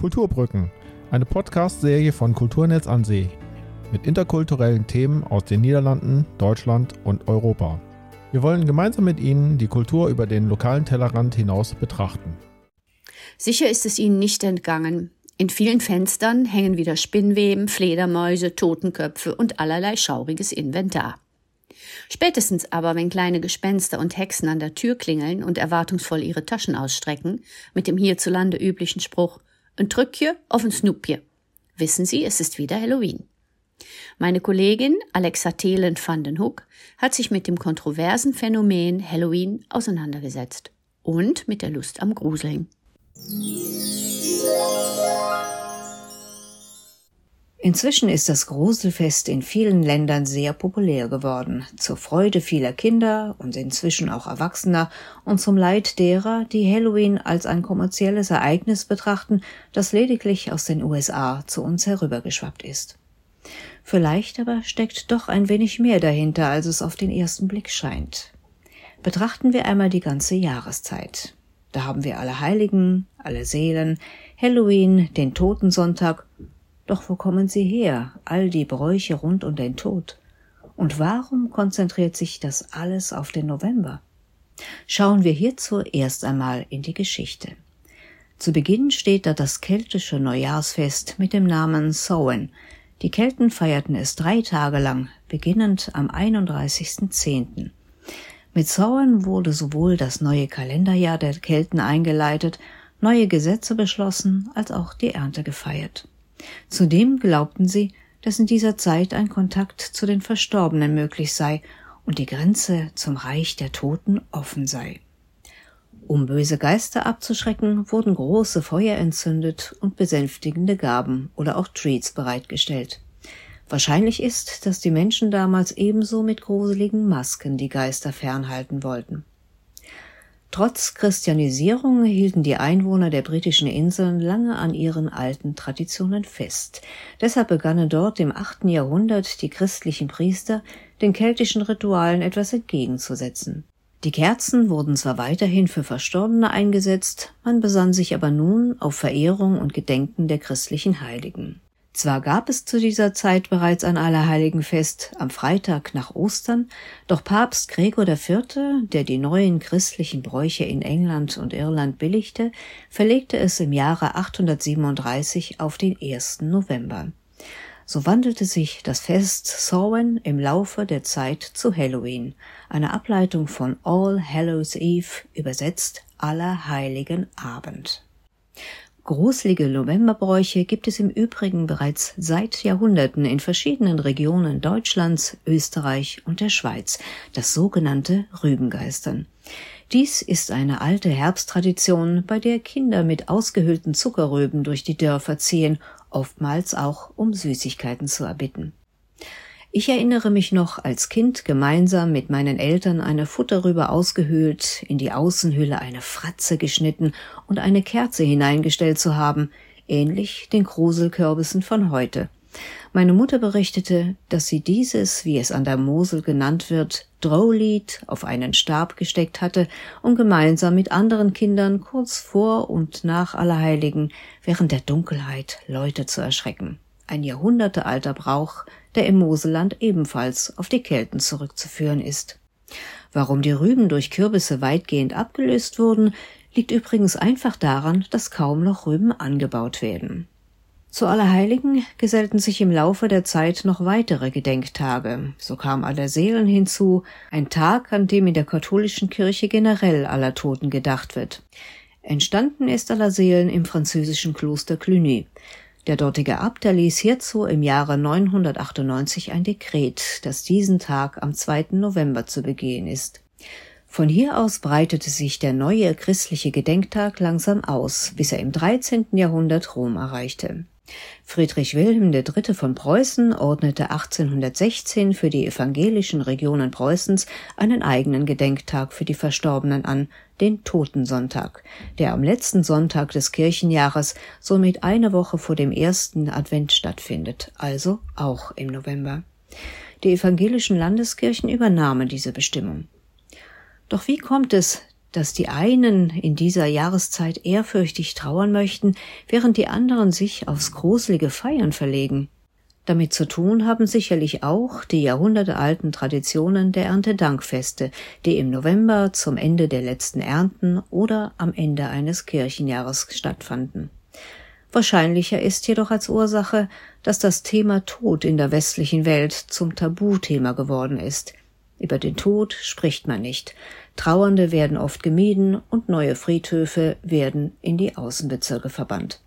Kulturbrücken, eine Podcast-Serie von Kulturnetz an See mit interkulturellen Themen aus den Niederlanden, Deutschland und Europa. Wir wollen gemeinsam mit Ihnen die Kultur über den lokalen Tellerrand hinaus betrachten. Sicher ist es Ihnen nicht entgangen. In vielen Fenstern hängen wieder Spinnweben, Fledermäuse, Totenköpfe und allerlei schauriges Inventar. Spätestens aber, wenn kleine Gespenster und Hexen an der Tür klingeln und erwartungsvoll ihre Taschen ausstrecken, mit dem hierzulande üblichen Spruch ein Trückje auf ein Snoepje, wissen Sie, es ist wieder Halloween. Meine Kollegin Alexa Thelen van den Hoek hat sich mit dem kontroversen Phänomen Halloween auseinandergesetzt und mit der Lust am Gruseln. Inzwischen ist das Gruselfest in vielen Ländern sehr populär geworden, zur Freude vieler Kinder und inzwischen auch Erwachsener und zum Leid derer, die Halloween als ein kommerzielles Ereignis betrachten, das lediglich aus den USA zu uns herübergeschwappt ist. Vielleicht aber steckt doch ein wenig mehr dahinter, als es auf den ersten Blick scheint. Betrachten wir einmal die ganze Jahreszeit. Da haben wir alle Heiligen, alle Seelen, Halloween, den Totensonntag doch wo kommen sie her, all die Bräuche rund um den Tod? Und warum konzentriert sich das alles auf den November? Schauen wir hierzu erst einmal in die Geschichte. Zu Beginn steht da das keltische Neujahrsfest mit dem Namen Samhain. Die Kelten feierten es drei Tage lang, beginnend am 31.10. Mit Samhain wurde sowohl das neue Kalenderjahr der Kelten eingeleitet, neue Gesetze beschlossen, als auch die Ernte gefeiert. Zudem glaubten sie, dass in dieser Zeit ein Kontakt zu den Verstorbenen möglich sei und die Grenze zum Reich der Toten offen sei. Um böse Geister abzuschrecken, wurden große Feuer entzündet und besänftigende Gaben oder auch Treats bereitgestellt. Wahrscheinlich ist, dass die Menschen damals ebenso mit gruseligen Masken die Geister fernhalten wollten. Trotz Christianisierung hielten die Einwohner der britischen Inseln lange an ihren alten Traditionen fest. Deshalb begannen dort im achten Jahrhundert die christlichen Priester, den keltischen Ritualen etwas entgegenzusetzen. Die Kerzen wurden zwar weiterhin für Verstorbene eingesetzt, man besann sich aber nun auf Verehrung und Gedenken der christlichen Heiligen. Zwar gab es zu dieser Zeit bereits ein Allerheiligenfest am Freitag nach Ostern, doch Papst Gregor IV., der die neuen christlichen Bräuche in England und Irland billigte, verlegte es im Jahre 837 auf den 1. November. So wandelte sich das Fest Samhain im Laufe der Zeit zu Halloween, eine Ableitung von All Hallows Eve, übersetzt Allerheiligen Abend. Gruselige Novemberbräuche gibt es im Übrigen bereits seit Jahrhunderten in verschiedenen Regionen Deutschlands, Österreich und der Schweiz, das sogenannte Rübengeistern. Dies ist eine alte Herbsttradition, bei der Kinder mit ausgehöhlten Zuckerrüben durch die Dörfer ziehen, oftmals auch um Süßigkeiten zu erbitten. Ich erinnere mich noch, als Kind gemeinsam mit meinen Eltern eine Futterrübe ausgehöhlt, in die Außenhülle eine Fratze geschnitten und eine Kerze hineingestellt zu haben, ähnlich den Kruselkürbissen von heute. Meine Mutter berichtete, dass sie dieses, wie es an der Mosel genannt wird, Drowlied auf einen Stab gesteckt hatte, um gemeinsam mit anderen Kindern kurz vor und nach Allerheiligen während der Dunkelheit Leute zu erschrecken. Ein jahrhundertealter Brauch, der im Moselland ebenfalls auf die Kelten zurückzuführen ist. Warum die Rüben durch Kürbisse weitgehend abgelöst wurden, liegt übrigens einfach daran, dass kaum noch Rüben angebaut werden. Zu Allerheiligen gesellten sich im Laufe der Zeit noch weitere Gedenktage. So kam Allerseelen hinzu, ein Tag, an dem in der katholischen Kirche generell aller Toten gedacht wird. Entstanden ist Allerseelen im französischen Kloster Cluny. Der dortige Abt erließ hierzu im Jahre 998 ein Dekret, das diesen Tag am 2. November zu begehen ist. Von hier aus breitete sich der neue christliche Gedenktag langsam aus, bis er im 13. Jahrhundert Rom erreichte. Friedrich Wilhelm III. von Preußen ordnete 1816 für die evangelischen Regionen Preußens einen eigenen Gedenktag für die Verstorbenen an, den Totensonntag, der am letzten Sonntag des Kirchenjahres, somit eine Woche vor dem ersten Advent stattfindet, also auch im November. Die evangelischen Landeskirchen übernahmen diese Bestimmung. Doch wie kommt es, dass die einen in dieser Jahreszeit ehrfürchtig trauern möchten, während die anderen sich aufs gruselige Feiern verlegen. Damit zu tun haben sicherlich auch die jahrhundertealten Traditionen der Erntedankfeste, die im November zum Ende der letzten Ernten oder am Ende eines Kirchenjahres stattfanden. Wahrscheinlicher ist jedoch als Ursache, dass das Thema Tod in der westlichen Welt zum Tabuthema geworden ist. Über den Tod spricht man nicht. Trauernde werden oft gemieden und neue Friedhöfe werden in die Außenbezirke verbannt.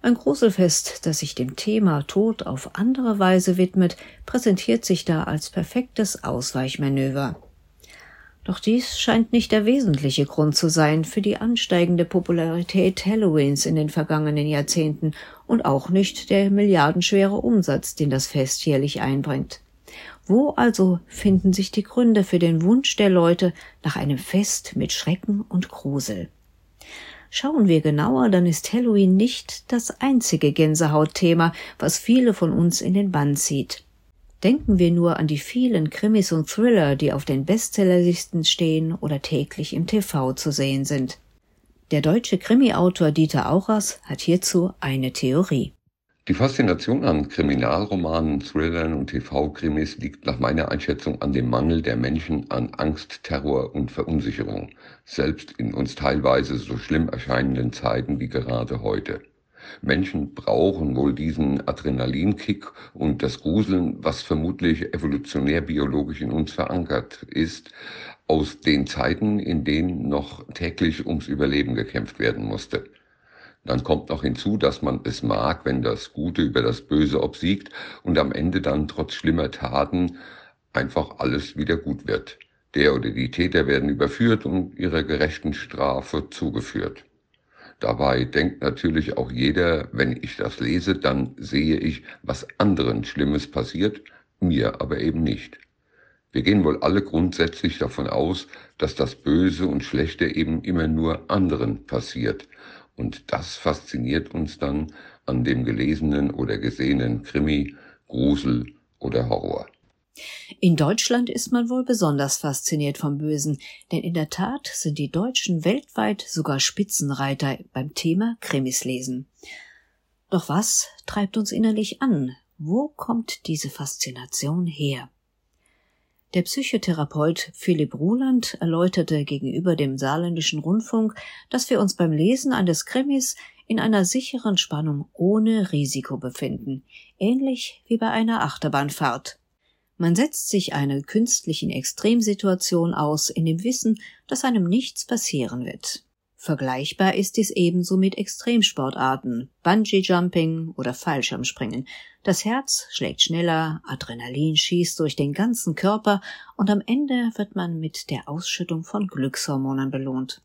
Ein Gruselfest, das sich dem Thema Tod auf andere Weise widmet, präsentiert sich da als perfektes Ausweichmanöver. Doch dies scheint nicht der wesentliche Grund zu sein für die ansteigende Popularität Halloweens in den vergangenen Jahrzehnten und auch nicht der milliardenschwere Umsatz, den das Fest jährlich einbringt. Wo also finden sich die Gründe für den Wunsch der Leute nach einem Fest mit Schrecken und Grusel? Schauen wir genauer, dann ist Halloween nicht das einzige Gänsehautthema, was viele von uns in den Bann zieht. Denken wir nur an die vielen Krimis und Thriller, die auf den Bestsellerlisten stehen oder täglich im TV zu sehen sind. Der deutsche Krimi-Autor Dieter Auchers hat hierzu eine Theorie. Die Faszination an Kriminalromanen, Thrillern und TV-Krimis liegt nach meiner Einschätzung an dem Mangel der Menschen an Angst, Terror und Verunsicherung, selbst in uns teilweise so schlimm erscheinenden Zeiten wie gerade heute. Menschen brauchen wohl diesen Adrenalinkick und das Gruseln, was vermutlich evolutionär biologisch in uns verankert ist, aus den Zeiten, in denen noch täglich ums Überleben gekämpft werden musste. Dann kommt noch hinzu, dass man es mag, wenn das Gute über das Böse obsiegt und am Ende dann trotz schlimmer Taten einfach alles wieder gut wird. Der oder die Täter werden überführt und ihrer gerechten Strafe zugeführt. Dabei denkt natürlich auch jeder, wenn ich das lese, dann sehe ich, was anderen Schlimmes passiert, mir aber eben nicht. Wir gehen wohl alle grundsätzlich davon aus, dass das Böse und Schlechte eben immer nur anderen passiert und das fasziniert uns dann an dem gelesenen oder gesehenen Krimi, Grusel oder Horror. In Deutschland ist man wohl besonders fasziniert vom Bösen, denn in der Tat sind die Deutschen weltweit sogar Spitzenreiter beim Thema Krimis lesen. Doch was treibt uns innerlich an? Wo kommt diese Faszination her? Der Psychotherapeut Philipp Ruland erläuterte gegenüber dem saarländischen Rundfunk, dass wir uns beim Lesen eines Krimis in einer sicheren Spannung ohne Risiko befinden, ähnlich wie bei einer Achterbahnfahrt. Man setzt sich einer künstlichen Extremsituation aus in dem Wissen, dass einem nichts passieren wird. Vergleichbar ist dies ebenso mit Extremsportarten, Bungee-Jumping oder Fallschirmspringen. Das Herz schlägt schneller, Adrenalin schießt durch den ganzen Körper und am Ende wird man mit der Ausschüttung von Glückshormonen belohnt.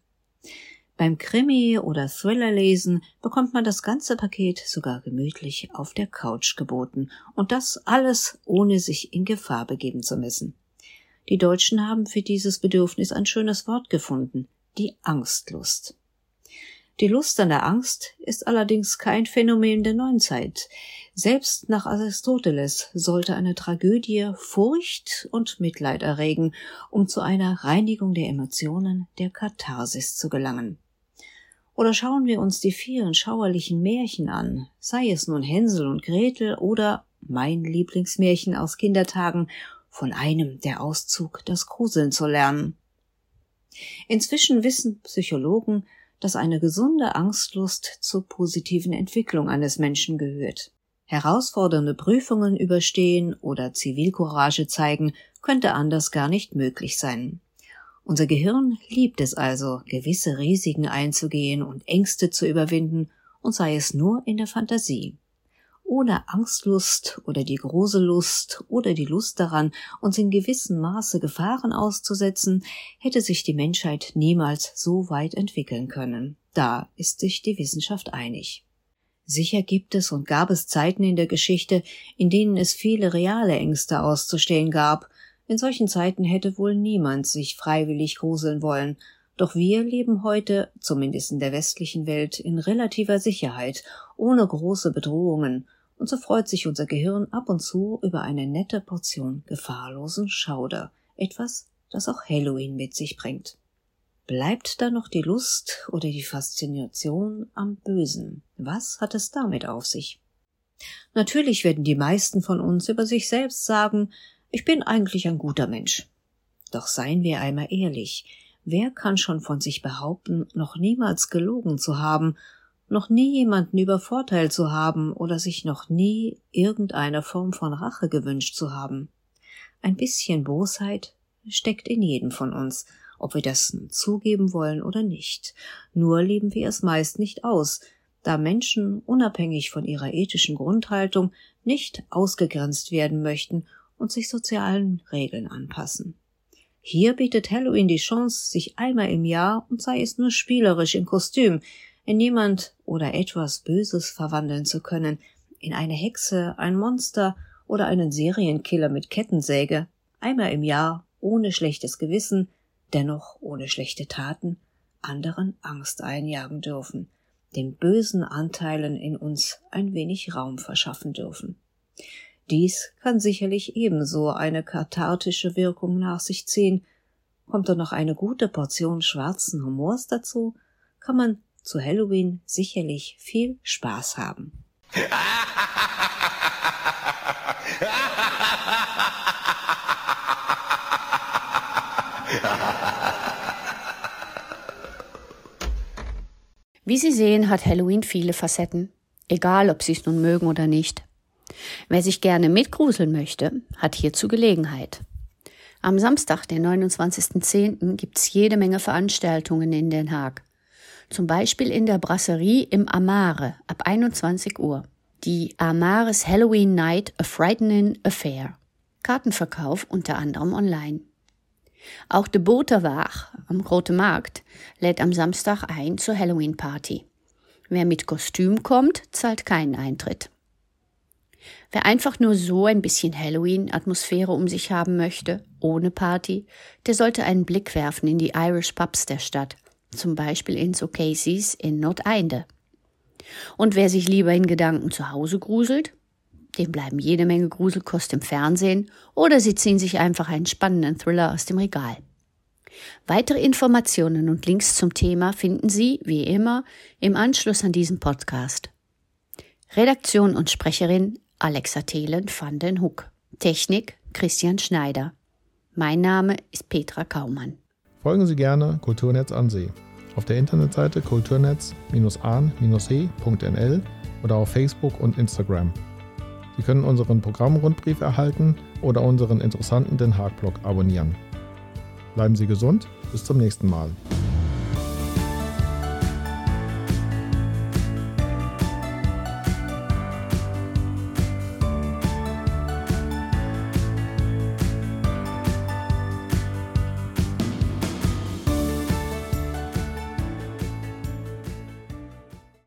Beim Krimi oder Thrillerlesen bekommt man das ganze Paket sogar gemütlich auf der Couch geboten und das alles ohne sich in Gefahr begeben zu müssen. Die Deutschen haben für dieses Bedürfnis ein schönes Wort gefunden, die Angstlust. Die Lust an der Angst ist allerdings kein Phänomen der Neuzeit. Selbst nach Aristoteles sollte eine Tragödie Furcht und Mitleid erregen, um zu einer Reinigung der Emotionen, der Katharsis zu gelangen. Oder schauen wir uns die vielen schauerlichen Märchen an, sei es nun Hänsel und Gretel oder mein Lieblingsmärchen aus Kindertagen, von einem der Auszug, das Gruseln zu lernen. Inzwischen wissen Psychologen, dass eine gesunde Angstlust zur positiven Entwicklung eines Menschen gehört. Herausfordernde Prüfungen überstehen oder Zivilcourage zeigen, könnte anders gar nicht möglich sein. Unser Gehirn liebt es also, gewisse Risiken einzugehen und Ängste zu überwinden, und sei es nur in der Fantasie ohne Angstlust oder die Grusellust oder die Lust daran, uns in gewissem Maße Gefahren auszusetzen, hätte sich die Menschheit niemals so weit entwickeln können. Da ist sich die Wissenschaft einig. Sicher gibt es und gab es Zeiten in der Geschichte, in denen es viele reale Ängste auszustehen gab. In solchen Zeiten hätte wohl niemand sich freiwillig gruseln wollen, doch wir leben heute, zumindest in der westlichen Welt, in relativer Sicherheit, ohne große Bedrohungen, und so freut sich unser Gehirn ab und zu über eine nette Portion gefahrlosen Schauder, etwas, das auch Halloween mit sich bringt. Bleibt da noch die Lust oder die Faszination am Bösen? Was hat es damit auf sich? Natürlich werden die meisten von uns über sich selbst sagen, ich bin eigentlich ein guter Mensch. Doch seien wir einmal ehrlich, wer kann schon von sich behaupten, noch niemals gelogen zu haben, noch nie jemanden übervorteilt zu haben oder sich noch nie irgendeine Form von Rache gewünscht zu haben? Ein bisschen Bosheit steckt in jedem von uns, ob wir das zugeben wollen oder nicht. Nur leben wir es meist nicht aus, da Menschen unabhängig von ihrer ethischen Grundhaltung nicht ausgegrenzt werden möchten und sich sozialen Regeln anpassen. Hier bietet Halloween die Chance, sich einmal im Jahr, und sei es nur spielerisch im Kostüm, in jemand oder etwas Böses verwandeln zu können, in eine Hexe, ein Monster oder einen Serienkiller mit Kettensäge, einmal im Jahr, ohne schlechtes Gewissen, dennoch ohne schlechte Taten, anderen Angst einjagen dürfen, den bösen Anteilen in uns ein wenig Raum verschaffen dürfen. Dies kann sicherlich ebenso eine kathartische Wirkung nach sich ziehen. Kommt da noch eine gute Portion schwarzen Humors dazu, kann man zu Halloween sicherlich viel Spaß haben. Wie Sie sehen, hat Halloween viele Facetten, egal ob Sie es nun mögen oder nicht. Wer sich gerne mitgruseln möchte, hat hierzu Gelegenheit. Am Samstag, den 29.10., gibt's jede Menge Veranstaltungen in Den Haag. Zum Beispiel in der Brasserie im Amare ab 21 Uhr. Die Amares Halloween Night A Frightening Affair. Kartenverkauf unter anderem online. Auch de Boterwach am Grote Markt lädt am Samstag ein zur Halloween-Party. Wer mit Kostüm kommt, zahlt keinen Eintritt. Wer einfach nur so ein bisschen Halloween-Atmosphäre um sich haben möchte, ohne Party, der sollte einen Blick werfen in die Irish Pubs der Stadt, zum Beispiel ins O'Casey's in Nordeinde. Und wer sich lieber in Gedanken zu Hause gruselt, dem bleiben jede Menge Gruselkost im Fernsehen oder sie ziehen sich einfach einen spannenden Thriller aus dem Regal. Weitere Informationen und Links zum Thema finden Sie, wie immer, im Anschluss an diesen Podcast. Redaktion und Sprecherin Alexa Thelen van den Hoek. Technik Christian Schneider. Mein Name ist Petra Kaumann. Folgen Sie gerne Kulturnetz an See auf der Internetseite kulturnetz-an-he.nl oder auf Facebook und Instagram. Sie können unseren Programmrundbrief erhalten oder unseren interessanten Den Haag-Blog abonnieren. Bleiben Sie gesund, bis zum nächsten Mal.